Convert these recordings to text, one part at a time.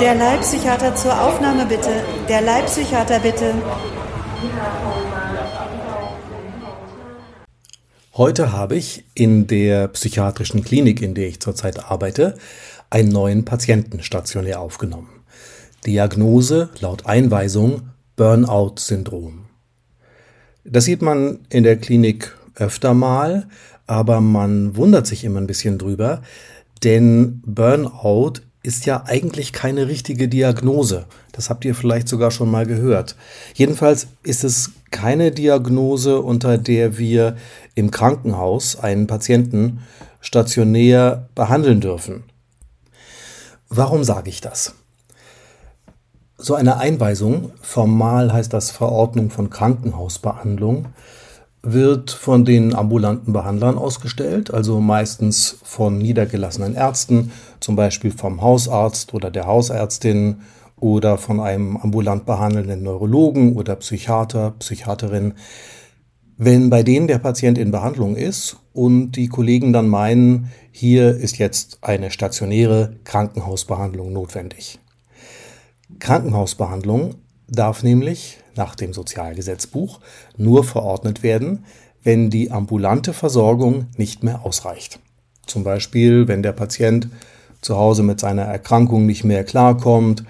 Der Leibpsychiater zur Aufnahme bitte. Der Leibpsychiater bitte. Heute habe ich in der psychiatrischen Klinik, in der ich zurzeit arbeite, einen neuen Patienten stationär aufgenommen. Diagnose laut Einweisung Burnout-Syndrom. Das sieht man in der Klinik öfter mal, aber man wundert sich immer ein bisschen drüber, denn Burnout ist ja eigentlich keine richtige Diagnose. Das habt ihr vielleicht sogar schon mal gehört. Jedenfalls ist es keine Diagnose, unter der wir im Krankenhaus einen Patienten stationär behandeln dürfen. Warum sage ich das? So eine Einweisung, formal heißt das Verordnung von Krankenhausbehandlung, wird von den ambulanten Behandlern ausgestellt, also meistens von niedergelassenen Ärzten, zum Beispiel vom Hausarzt oder der Hausärztin oder von einem ambulant behandelnden Neurologen oder Psychiater, Psychiaterin. Wenn bei denen der Patient in Behandlung ist und die Kollegen dann meinen, hier ist jetzt eine stationäre Krankenhausbehandlung notwendig. Krankenhausbehandlung darf nämlich nach dem Sozialgesetzbuch nur verordnet werden, wenn die ambulante Versorgung nicht mehr ausreicht. Zum Beispiel, wenn der Patient zu Hause mit seiner Erkrankung nicht mehr klarkommt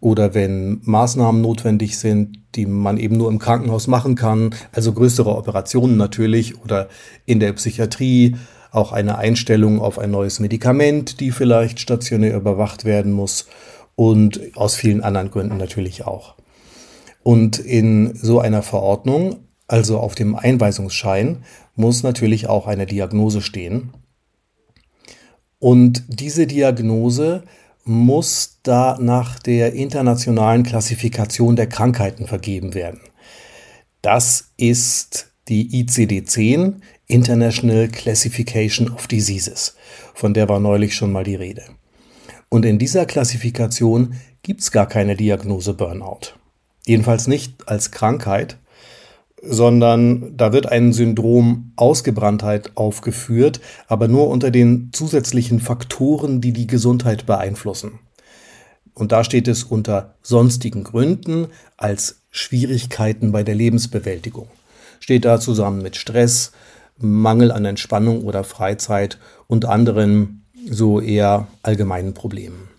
oder wenn Maßnahmen notwendig sind, die man eben nur im Krankenhaus machen kann, also größere Operationen natürlich oder in der Psychiatrie auch eine Einstellung auf ein neues Medikament, die vielleicht stationär überwacht werden muss und aus vielen anderen Gründen natürlich auch. Und in so einer Verordnung, also auf dem Einweisungsschein, muss natürlich auch eine Diagnose stehen. Und diese Diagnose muss da nach der internationalen Klassifikation der Krankheiten vergeben werden. Das ist die ICD-10, International Classification of Diseases, von der war neulich schon mal die Rede. Und in dieser Klassifikation gibt es gar keine Diagnose Burnout. Jedenfalls nicht als Krankheit, sondern da wird ein Syndrom Ausgebranntheit aufgeführt, aber nur unter den zusätzlichen Faktoren, die die Gesundheit beeinflussen. Und da steht es unter sonstigen Gründen als Schwierigkeiten bei der Lebensbewältigung. Steht da zusammen mit Stress, Mangel an Entspannung oder Freizeit und anderen so eher allgemeinen Problemen.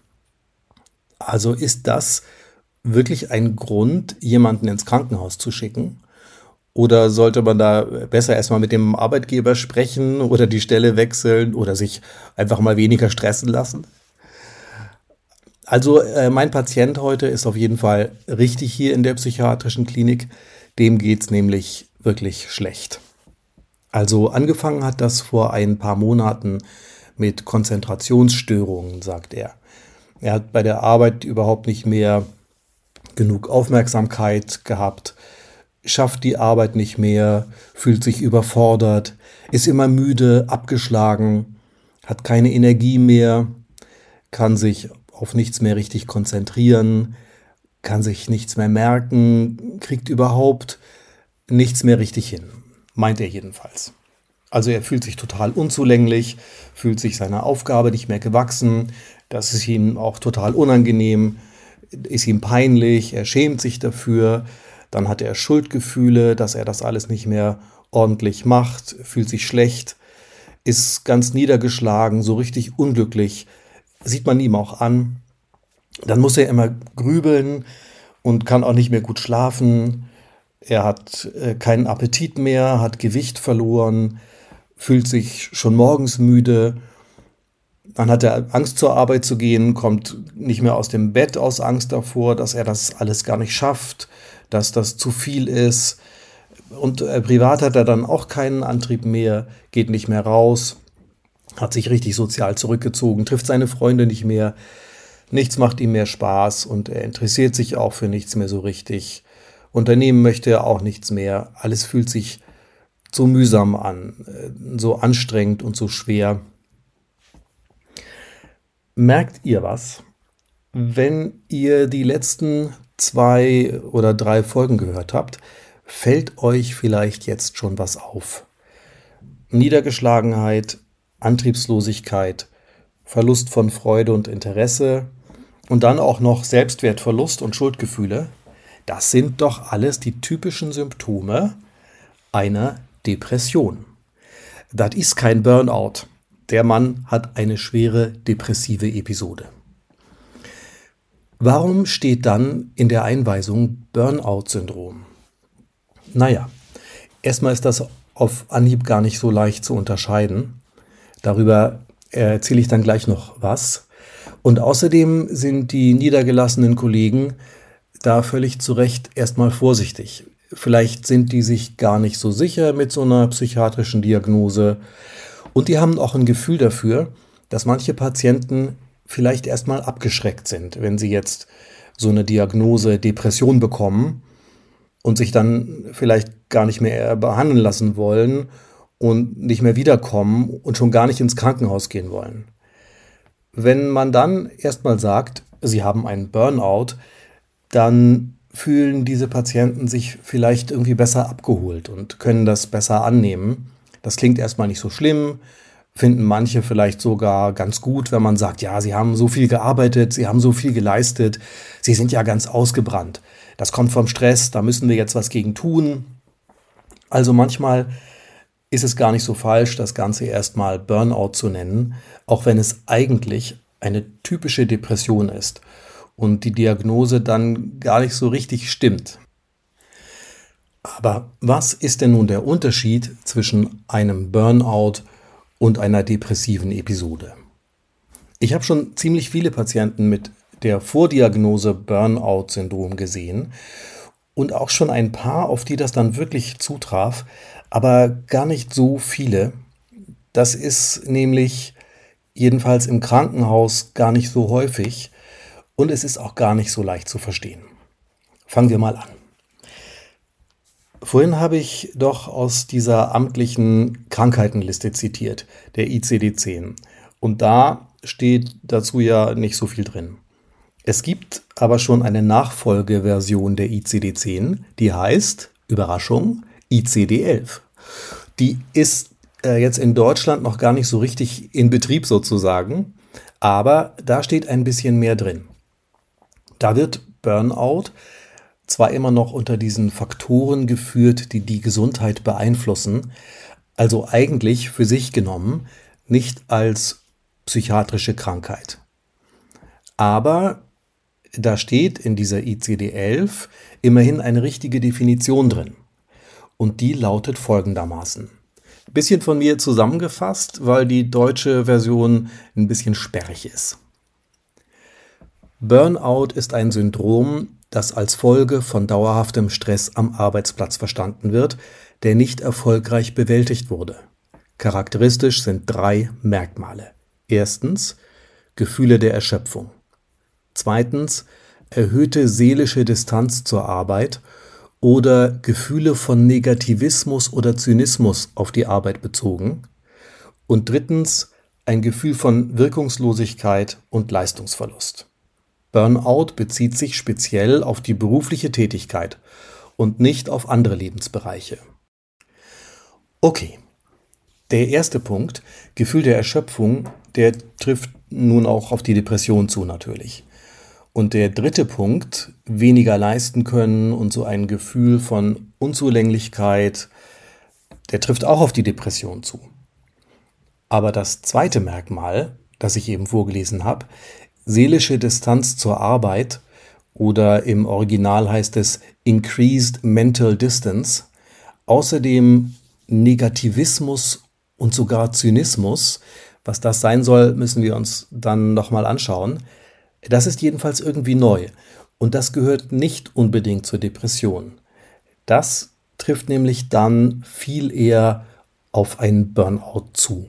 Also ist das wirklich ein Grund, jemanden ins Krankenhaus zu schicken? Oder sollte man da besser erstmal mit dem Arbeitgeber sprechen oder die Stelle wechseln oder sich einfach mal weniger stressen lassen? Also äh, mein Patient heute ist auf jeden Fall richtig hier in der psychiatrischen Klinik. Dem geht es nämlich wirklich schlecht. Also angefangen hat das vor ein paar Monaten mit Konzentrationsstörungen, sagt er. Er hat bei der Arbeit überhaupt nicht mehr genug Aufmerksamkeit gehabt, schafft die Arbeit nicht mehr, fühlt sich überfordert, ist immer müde, abgeschlagen, hat keine Energie mehr, kann sich auf nichts mehr richtig konzentrieren, kann sich nichts mehr merken, kriegt überhaupt nichts mehr richtig hin, meint er jedenfalls. Also er fühlt sich total unzulänglich, fühlt sich seiner Aufgabe nicht mehr gewachsen, das ist ihm auch total unangenehm, ist ihm peinlich, er schämt sich dafür, dann hat er Schuldgefühle, dass er das alles nicht mehr ordentlich macht, fühlt sich schlecht, ist ganz niedergeschlagen, so richtig unglücklich, sieht man ihm auch an. Dann muss er immer grübeln und kann auch nicht mehr gut schlafen. Er hat äh, keinen Appetit mehr, hat Gewicht verloren, fühlt sich schon morgens müde dann hat er Angst zur Arbeit zu gehen, kommt nicht mehr aus dem Bett aus Angst davor, dass er das alles gar nicht schafft, dass das zu viel ist. Und äh, privat hat er dann auch keinen Antrieb mehr, geht nicht mehr raus, hat sich richtig sozial zurückgezogen, trifft seine Freunde nicht mehr, nichts macht ihm mehr Spaß und er interessiert sich auch für nichts mehr so richtig. Unternehmen möchte er auch nichts mehr. Alles fühlt sich so mühsam an, äh, so anstrengend und so schwer. Merkt ihr was, wenn ihr die letzten zwei oder drei Folgen gehört habt? Fällt euch vielleicht jetzt schon was auf? Niedergeschlagenheit, Antriebslosigkeit, Verlust von Freude und Interesse und dann auch noch Selbstwertverlust und Schuldgefühle, das sind doch alles die typischen Symptome einer Depression. Das ist kein Burnout. Der Mann hat eine schwere depressive Episode. Warum steht dann in der Einweisung Burnout-Syndrom? Naja, erstmal ist das auf Anhieb gar nicht so leicht zu unterscheiden. Darüber erzähle ich dann gleich noch was. Und außerdem sind die niedergelassenen Kollegen da völlig zu Recht erstmal vorsichtig. Vielleicht sind die sich gar nicht so sicher mit so einer psychiatrischen Diagnose. Und die haben auch ein Gefühl dafür, dass manche Patienten vielleicht erstmal abgeschreckt sind, wenn sie jetzt so eine Diagnose Depression bekommen und sich dann vielleicht gar nicht mehr behandeln lassen wollen und nicht mehr wiederkommen und schon gar nicht ins Krankenhaus gehen wollen. Wenn man dann erstmal sagt, sie haben einen Burnout, dann fühlen diese Patienten sich vielleicht irgendwie besser abgeholt und können das besser annehmen. Das klingt erstmal nicht so schlimm, finden manche vielleicht sogar ganz gut, wenn man sagt, ja, sie haben so viel gearbeitet, sie haben so viel geleistet, sie sind ja ganz ausgebrannt. Das kommt vom Stress, da müssen wir jetzt was gegen tun. Also manchmal ist es gar nicht so falsch, das Ganze erstmal Burnout zu nennen, auch wenn es eigentlich eine typische Depression ist und die Diagnose dann gar nicht so richtig stimmt. Aber was ist denn nun der Unterschied zwischen einem Burnout und einer depressiven Episode? Ich habe schon ziemlich viele Patienten mit der Vordiagnose Burnout-Syndrom gesehen und auch schon ein paar, auf die das dann wirklich zutraf, aber gar nicht so viele. Das ist nämlich jedenfalls im Krankenhaus gar nicht so häufig und es ist auch gar nicht so leicht zu verstehen. Fangen wir mal an. Vorhin habe ich doch aus dieser amtlichen Krankheitenliste zitiert, der ICD-10. Und da steht dazu ja nicht so viel drin. Es gibt aber schon eine Nachfolgeversion der ICD-10, die heißt, Überraschung, ICD-11. Die ist äh, jetzt in Deutschland noch gar nicht so richtig in Betrieb sozusagen, aber da steht ein bisschen mehr drin. Da wird Burnout zwar immer noch unter diesen Faktoren geführt, die die Gesundheit beeinflussen, also eigentlich für sich genommen nicht als psychiatrische Krankheit. Aber da steht in dieser ICD-11 immerhin eine richtige Definition drin und die lautet folgendermaßen. Bisschen von mir zusammengefasst, weil die deutsche Version ein bisschen sperrig ist. Burnout ist ein Syndrom, das als Folge von dauerhaftem Stress am Arbeitsplatz verstanden wird, der nicht erfolgreich bewältigt wurde. Charakteristisch sind drei Merkmale. Erstens Gefühle der Erschöpfung. Zweitens erhöhte seelische Distanz zur Arbeit oder Gefühle von Negativismus oder Zynismus auf die Arbeit bezogen. Und drittens ein Gefühl von Wirkungslosigkeit und Leistungsverlust. Burnout bezieht sich speziell auf die berufliche Tätigkeit und nicht auf andere Lebensbereiche. Okay, der erste Punkt, Gefühl der Erschöpfung, der trifft nun auch auf die Depression zu natürlich. Und der dritte Punkt, weniger leisten können und so ein Gefühl von Unzulänglichkeit, der trifft auch auf die Depression zu. Aber das zweite Merkmal, das ich eben vorgelesen habe, seelische Distanz zur Arbeit oder im Original heißt es Increased Mental Distance, außerdem Negativismus und sogar Zynismus. Was das sein soll, müssen wir uns dann nochmal anschauen. Das ist jedenfalls irgendwie neu und das gehört nicht unbedingt zur Depression. Das trifft nämlich dann viel eher auf einen Burnout zu.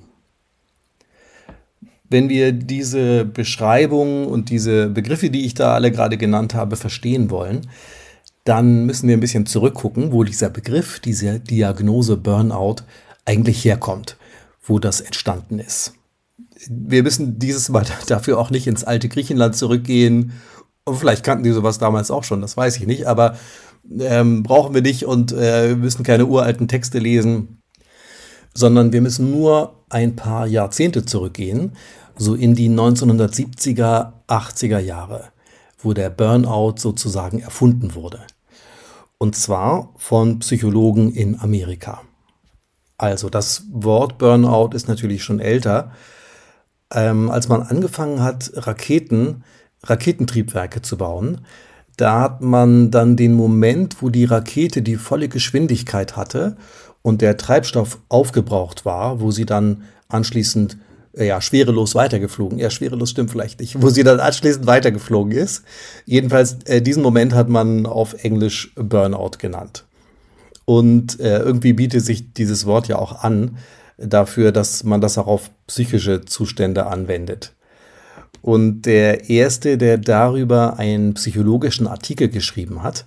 Wenn wir diese Beschreibung und diese Begriffe, die ich da alle gerade genannt habe, verstehen wollen, dann müssen wir ein bisschen zurückgucken, wo dieser Begriff, diese Diagnose Burnout eigentlich herkommt, wo das entstanden ist wir müssen dieses Mal dafür auch nicht ins alte Griechenland zurückgehen. Und vielleicht kannten die sowas damals auch schon, das weiß ich nicht, aber ähm, brauchen wir nicht und äh, wir müssen keine uralten Texte lesen. Sondern wir müssen nur ein paar Jahrzehnte zurückgehen, so in die 1970er, 80er Jahre, wo der Burnout sozusagen erfunden wurde. Und zwar von Psychologen in Amerika. Also das Wort Burnout ist natürlich schon älter. Ähm, als man angefangen hat, Raketen, Raketentriebwerke zu bauen, da hat man dann den Moment, wo die Rakete die volle Geschwindigkeit hatte und der Treibstoff aufgebraucht war, wo sie dann anschließend äh, ja, schwerelos weitergeflogen. Ja, schwerelos stimmt vielleicht nicht, wo sie dann anschließend weitergeflogen ist. Jedenfalls, äh, diesen Moment hat man auf Englisch Burnout genannt. Und äh, irgendwie bietet sich dieses Wort ja auch an dafür, dass man das auch auf psychische Zustände anwendet. Und der erste, der darüber einen psychologischen Artikel geschrieben hat,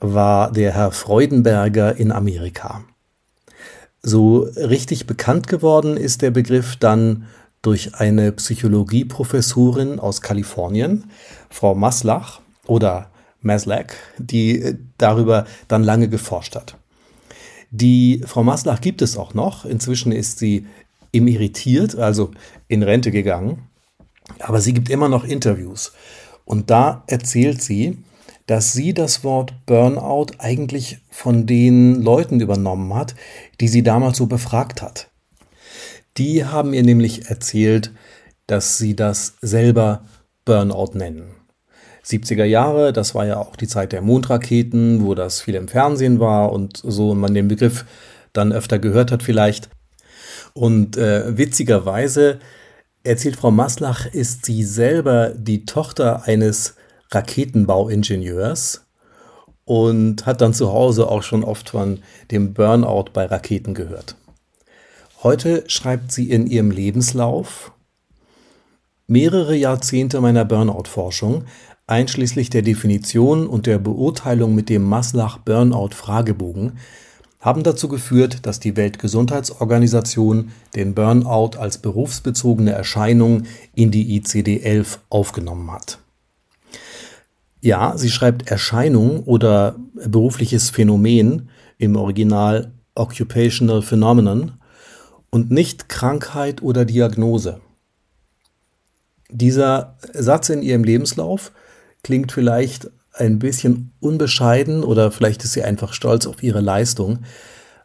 war der Herr Freudenberger in Amerika. So richtig bekannt geworden ist der Begriff dann durch eine Psychologieprofessorin aus Kalifornien, Frau Maslach oder Maslach, die darüber dann lange geforscht hat. Die Frau Maslach gibt es auch noch. Inzwischen ist sie emeritiert, also in Rente gegangen. Aber sie gibt immer noch Interviews. Und da erzählt sie, dass sie das Wort Burnout eigentlich von den Leuten übernommen hat, die sie damals so befragt hat. Die haben ihr nämlich erzählt, dass sie das selber Burnout nennen. 70er Jahre, das war ja auch die Zeit der Mondraketen, wo das viel im Fernsehen war und so man den Begriff dann öfter gehört hat vielleicht. Und äh, witzigerweise erzählt Frau Maslach, ist sie selber die Tochter eines Raketenbauingenieurs und hat dann zu Hause auch schon oft von dem Burnout bei Raketen gehört. Heute schreibt sie in ihrem Lebenslauf, mehrere Jahrzehnte meiner Burnout-Forschung, einschließlich der Definition und der Beurteilung mit dem Maslach-Burnout-Fragebogen, haben dazu geführt, dass die Weltgesundheitsorganisation den Burnout als berufsbezogene Erscheinung in die ICD-11 aufgenommen hat. Ja, sie schreibt Erscheinung oder berufliches Phänomen im Original Occupational Phenomenon und nicht Krankheit oder Diagnose. Dieser Satz in ihrem Lebenslauf klingt vielleicht ein bisschen unbescheiden oder vielleicht ist sie einfach stolz auf ihre Leistung,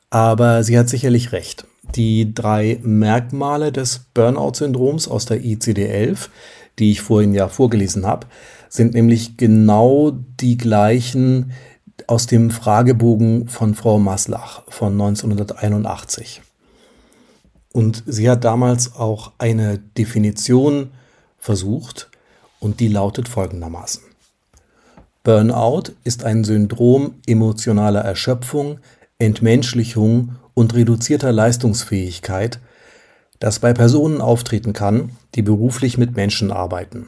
aber sie hat sicherlich recht. Die drei Merkmale des Burnout-Syndroms aus der ICD-11, die ich vorhin ja vorgelesen habe, sind nämlich genau die gleichen aus dem Fragebogen von Frau Maslach von 1981. Und sie hat damals auch eine Definition versucht und die lautet folgendermaßen. Burnout ist ein Syndrom emotionaler Erschöpfung, Entmenschlichung und reduzierter Leistungsfähigkeit, das bei Personen auftreten kann, die beruflich mit Menschen arbeiten.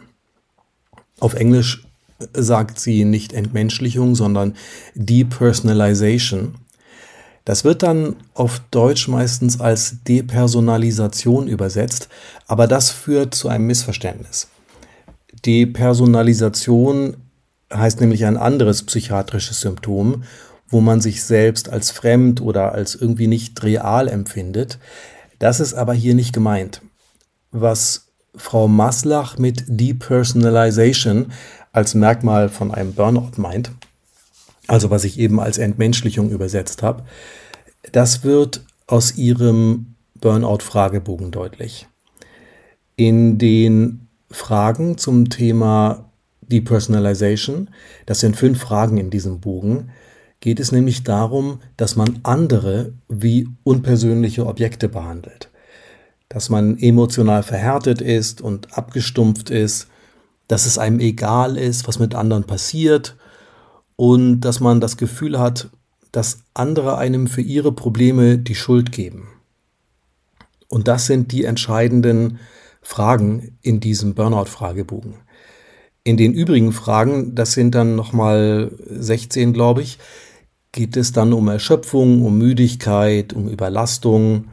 Auf Englisch sagt sie nicht Entmenschlichung, sondern Depersonalization. Das wird dann auf Deutsch meistens als Depersonalisation übersetzt, aber das führt zu einem Missverständnis. Depersonalisation heißt nämlich ein anderes psychiatrisches Symptom, wo man sich selbst als fremd oder als irgendwie nicht real empfindet. Das ist aber hier nicht gemeint. Was Frau Maslach mit Depersonalization als Merkmal von einem Burnout meint, also was ich eben als Entmenschlichung übersetzt habe, das wird aus ihrem Burnout-Fragebogen deutlich. In den Fragen zum Thema Depersonalization, das sind fünf Fragen in diesem Bogen, geht es nämlich darum, dass man andere wie unpersönliche Objekte behandelt. Dass man emotional verhärtet ist und abgestumpft ist, dass es einem egal ist, was mit anderen passiert und dass man das Gefühl hat, dass andere einem für ihre Probleme die Schuld geben. Und das sind die entscheidenden Fragen in diesem Burnout-Fragebogen. In den übrigen Fragen, das sind dann nochmal 16, glaube ich, geht es dann um Erschöpfung, um Müdigkeit, um Überlastung,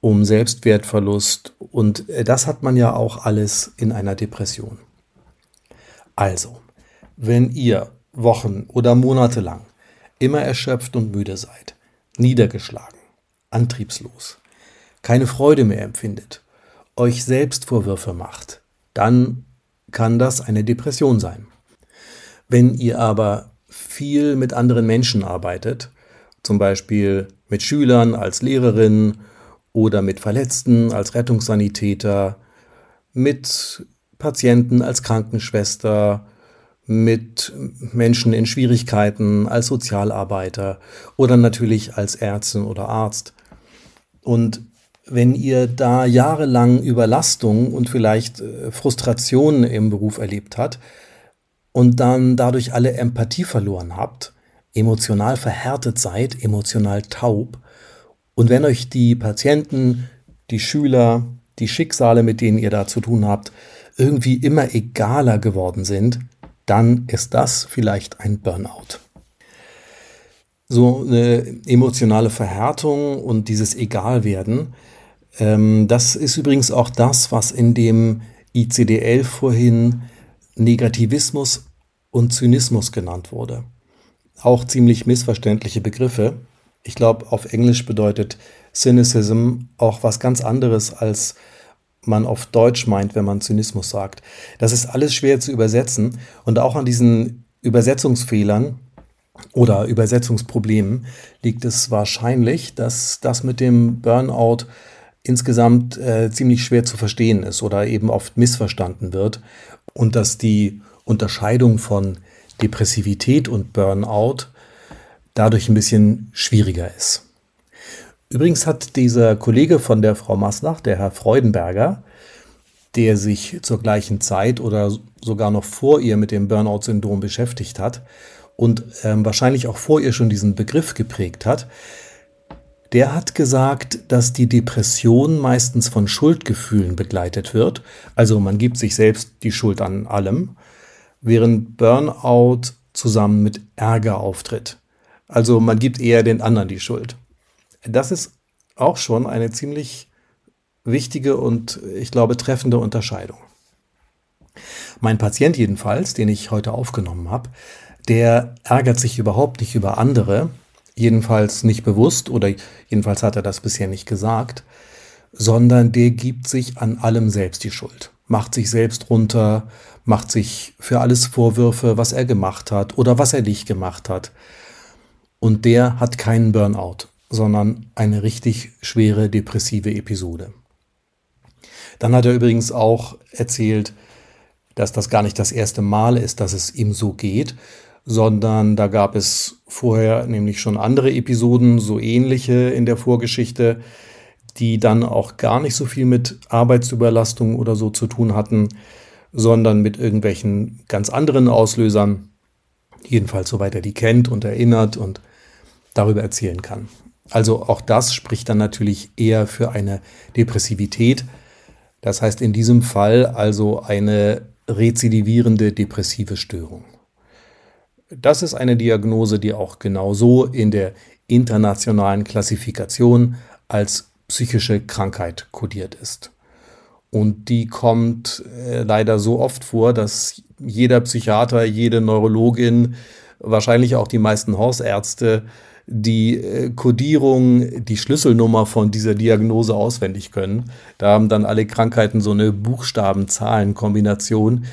um Selbstwertverlust und äh, das hat man ja auch alles in einer Depression. Also, wenn ihr Wochen oder Monate lang immer erschöpft und müde seid, niedergeschlagen, antriebslos, keine Freude mehr empfindet, euch selbst Vorwürfe macht, dann kann das eine Depression sein. Wenn ihr aber viel mit anderen Menschen arbeitet, zum Beispiel mit Schülern als Lehrerin oder mit Verletzten als Rettungssanitäter, mit Patienten als Krankenschwester, mit Menschen in Schwierigkeiten als Sozialarbeiter oder natürlich als Ärztin oder Arzt. Und wenn ihr da jahrelang Überlastung und vielleicht äh, Frustrationen im Beruf erlebt habt und dann dadurch alle Empathie verloren habt, emotional verhärtet seid, emotional taub, und wenn euch die Patienten, die Schüler, die Schicksale, mit denen ihr da zu tun habt, irgendwie immer egaler geworden sind, dann ist das vielleicht ein Burnout. So eine emotionale Verhärtung und dieses Egalwerden, ähm, das ist übrigens auch das, was in dem ICD-11 vorhin Negativismus und Zynismus genannt wurde. Auch ziemlich missverständliche Begriffe. Ich glaube, auf Englisch bedeutet Cynicism auch was ganz anderes, als man auf Deutsch meint, wenn man Zynismus sagt. Das ist alles schwer zu übersetzen und auch an diesen Übersetzungsfehlern oder Übersetzungsproblemen liegt es wahrscheinlich, dass das mit dem Burnout insgesamt äh, ziemlich schwer zu verstehen ist oder eben oft missverstanden wird und dass die Unterscheidung von Depressivität und Burnout dadurch ein bisschen schwieriger ist. Übrigens hat dieser Kollege von der Frau Maslach, der Herr Freudenberger, der sich zur gleichen Zeit oder sogar noch vor ihr mit dem Burnout-Syndrom beschäftigt hat und ähm, wahrscheinlich auch vor ihr schon diesen Begriff geprägt hat, der hat gesagt, dass die Depression meistens von Schuldgefühlen begleitet wird. Also man gibt sich selbst die Schuld an allem, während Burnout zusammen mit Ärger auftritt. Also man gibt eher den anderen die Schuld. Das ist auch schon eine ziemlich wichtige und ich glaube treffende Unterscheidung. Mein Patient jedenfalls, den ich heute aufgenommen habe, der ärgert sich überhaupt nicht über andere, jedenfalls nicht bewusst oder jedenfalls hat er das bisher nicht gesagt, sondern der gibt sich an allem selbst die Schuld, macht sich selbst runter, macht sich für alles Vorwürfe, was er gemacht hat oder was er nicht gemacht hat. Und der hat keinen Burnout, sondern eine richtig schwere depressive Episode. Dann hat er übrigens auch erzählt, dass das gar nicht das erste Mal ist, dass es ihm so geht, sondern da gab es vorher nämlich schon andere Episoden, so ähnliche in der Vorgeschichte, die dann auch gar nicht so viel mit Arbeitsüberlastung oder so zu tun hatten, sondern mit irgendwelchen ganz anderen Auslösern, jedenfalls soweit er die kennt und erinnert und darüber erzählen kann. Also auch das spricht dann natürlich eher für eine Depressivität. Das heißt in diesem Fall also eine rezidivierende depressive Störung. Das ist eine Diagnose, die auch genauso in der internationalen Klassifikation als psychische Krankheit kodiert ist. Und die kommt äh, leider so oft vor, dass jeder Psychiater, jede Neurologin, wahrscheinlich auch die meisten Hausärzte die äh, Codierung, die Schlüsselnummer von dieser Diagnose auswendig können. Da haben dann alle Krankheiten so eine Buchstaben-Zahlen-Kombination,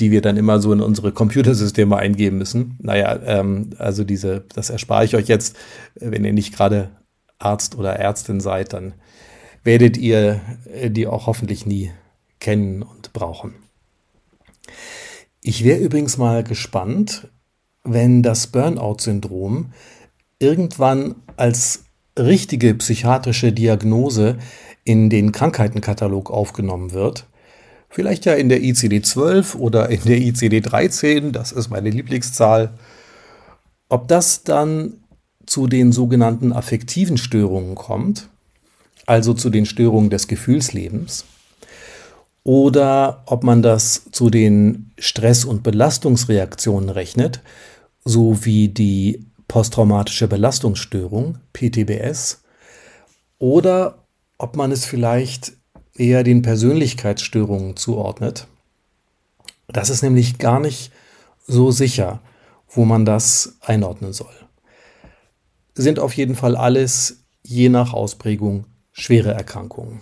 die wir dann immer so in unsere Computersysteme eingeben müssen. Naja, ähm, also diese, das erspare ich euch jetzt, wenn ihr nicht gerade Arzt oder Ärztin seid, dann werdet ihr äh, die auch hoffentlich nie kennen und brauchen. Ich wäre übrigens mal gespannt, wenn das Burnout-Syndrom irgendwann als richtige psychiatrische Diagnose in den Krankheitenkatalog aufgenommen wird. Vielleicht ja in der ICD-12 oder in der ICD-13, das ist meine Lieblingszahl. Ob das dann zu den sogenannten affektiven Störungen kommt, also zu den Störungen des Gefühlslebens, oder ob man das zu den Stress- und Belastungsreaktionen rechnet, so wie die posttraumatische Belastungsstörung, PTBS, oder ob man es vielleicht eher den Persönlichkeitsstörungen zuordnet. Das ist nämlich gar nicht so sicher, wo man das einordnen soll. Sind auf jeden Fall alles je nach Ausprägung schwere Erkrankungen.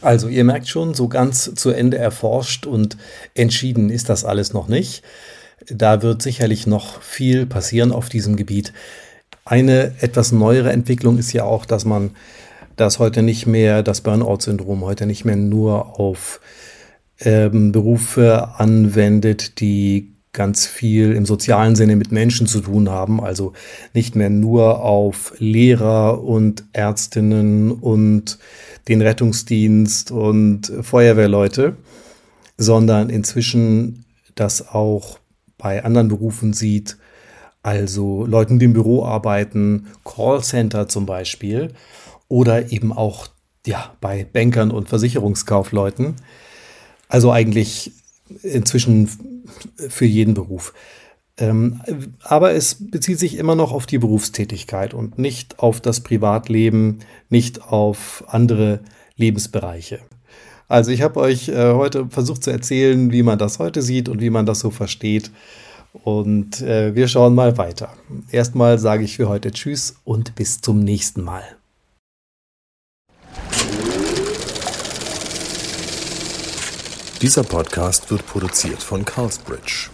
Also ihr merkt schon, so ganz zu Ende erforscht und entschieden ist das alles noch nicht. Da wird sicherlich noch viel passieren auf diesem Gebiet. Eine etwas neuere Entwicklung ist ja auch, dass man das heute nicht mehr, das Burnout-Syndrom heute nicht mehr nur auf ähm, Berufe anwendet, die ganz viel im sozialen Sinne mit Menschen zu tun haben, also nicht mehr nur auf Lehrer und Ärztinnen und den Rettungsdienst und Feuerwehrleute, sondern inzwischen das auch bei anderen Berufen sieht, also Leuten, die im Büro arbeiten, Callcenter zum Beispiel oder eben auch ja, bei Bankern und Versicherungskaufleuten. Also eigentlich inzwischen für jeden Beruf. Ähm, aber es bezieht sich immer noch auf die Berufstätigkeit und nicht auf das Privatleben, nicht auf andere Lebensbereiche. Also ich habe euch äh, heute versucht zu erzählen, wie man das heute sieht und wie man das so versteht. Und äh, wir schauen mal weiter. Erstmal sage ich für heute Tschüss und bis zum nächsten Mal. Dieser Podcast wird produziert von Carlsbridge.